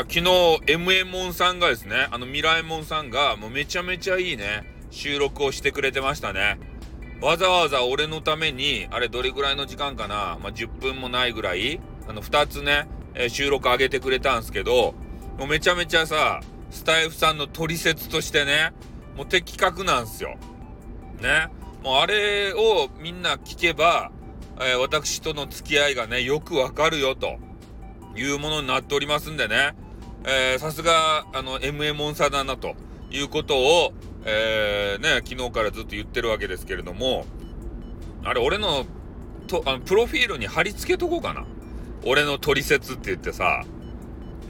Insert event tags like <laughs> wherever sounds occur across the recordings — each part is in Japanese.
や、昨日、MA モンさんがですね、あの、ミラエモンさんが、もうめちゃめちゃいいね、収録をしてくれてましたね。わざわざ俺のために、あれどれぐらいの時間かな、まあ、10分もないぐらい、あの、2つね、え、収録上げてくれたんすけど、もうめちゃめちゃさ、スタイフさんの取説としてね、もう的確なんすよ。ね。もうあれをみんな聞けば、えー、私との付き合いがね、よくわかるよと。いうものになっておりますんでね、えー、さすが、あの、MA モンサだなということを、えー、ね、昨日からずっと言ってるわけですけれども、あれ、俺の、と、あの、プロフィールに貼り付けとこうかな。俺の取説って言ってさ、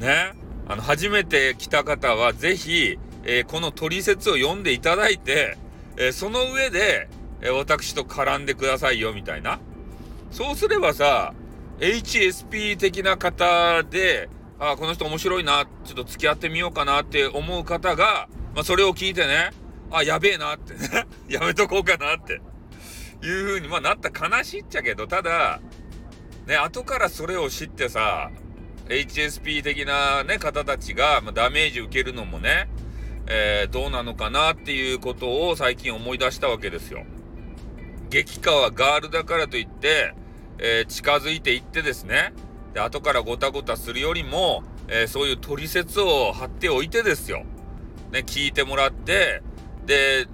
ね、あの、初めて来た方は、ぜひ、えー、この取説を読んでいただいて、えー、その上で、えー、私と絡んでくださいよ、みたいな。そうすればさ、HSP 的な方で、あこの人面白いな、ちょっと付き合ってみようかなって思う方が、まあ、それを聞いてね、あ、やべえなってね <laughs> やめとこうかなっていう風に、まあ、なった悲しいっちゃけど、ただ、ね、後からそれを知ってさ、HSP 的なね、方たちが、まあ、ダメージ受けるのもね、えー、どうなのかなっていうことを最近思い出したわけですよ。激化はガールだからといって、えー、近づいていってですね、で、後からごたごたするよりも、えー、そういう取説を貼っておいてですよ。ね、聞いてもらって、で、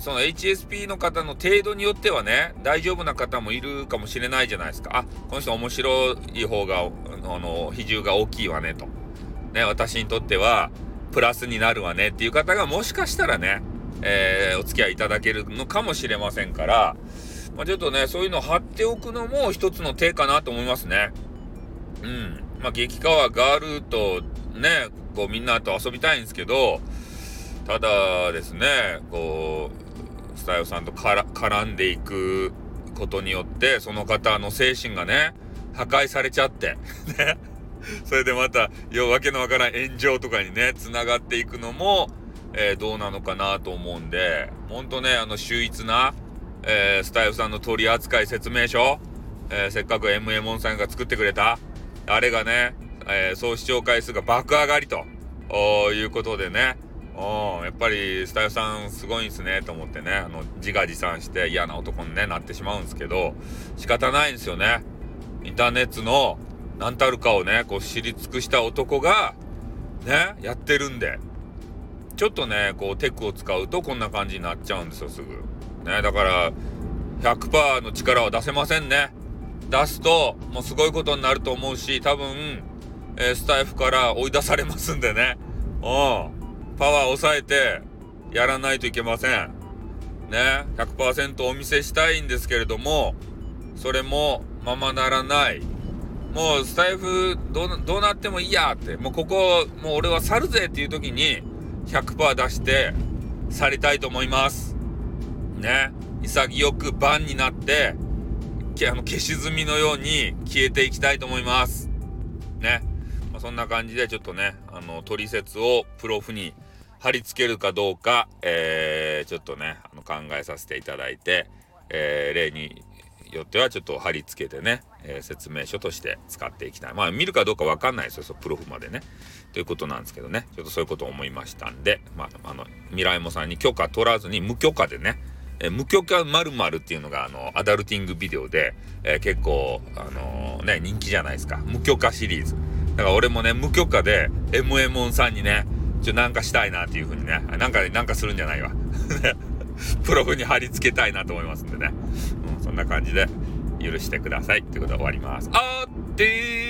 その HSP の方の程度によってはね、大丈夫な方もいるかもしれないじゃないですか。あ、この人面白い方が、あの、比重が大きいわね、と。ね、私にとっては、プラスになるわねっていう方がもしかしたらね、えー、お付き合いいただけるのかもしれませんから、まあ、ちょっとね、そういうのを貼っておくのも一つの手かなと思いますね。うん。まあ、激川ガールとね、こうみんなと遊びたいんですけど、ただですね、こう、スタイルさんとから絡んでいくことによって、その方の精神がね、破壊されちゃって、<laughs> ね。それでまた、ようわけのわからん炎上とかにね、繋がっていくのも、えー、どうなのかなと思うんで、ほんとね、あの、秀逸な、えー、スタイフさんの取扱説明書、えー、せっかく MA モンさんが作ってくれた、あれがね、えー、総視聴回数が爆上がりということでね、おやっぱりスタイフさんすごいんすねと思ってね、あの、自画自賛して嫌な男に、ね、なってしまうんですけど、仕方ないんですよね。インターネットの何たるかをね、こう知り尽くした男が、ね、やってるんで、ちょっとね、こうテクを使うとこんな感じになっちゃうんですよ、すぐ。ね、だから、100%の力は出せませんね。出すと、もうすごいことになると思うし、多分、えー、スタイフから追い出されますんでね。うん。パワー抑えて、やらないといけません。ね。100%お見せしたいんですけれども、それもままならない。もうスタイフどうどうなってもいいやって、もうここ、もう俺は去るぜっていう時に100%出して去りたいと思います。ね、潔く番になって、あの消し済みのように消えていきたいと思います。ね。まあ、そんな感じでちょっとね、あの、取説をプロフに貼り付けるかどうか、えー、ちょっとね、あの考えさせていただいて、えー、例によってはちょっと貼り付けてね、えー、説明書として使っていきたい。まあ見るかどうかわかんないですよ、そプロフまでね。ということなんですけどね、ちょっとそういうことを思いましたんで、まあ、あの、ミライモさんに許可取らずに無許可でね、え無許可〇〇っていうのが、あの、アダルティングビデオで、え、結構、あのー、ね、人気じゃないですか。無許可シリーズ。だから俺もね、無許可で、MA モンさんにね、ちょ、なんかしたいなっていう風にね、なんか、なんかするんじゃないわ。<laughs> プロフに貼り付けたいなと思いますんでね。うん、そんな感じで、許してください。ということで終わります。あーってー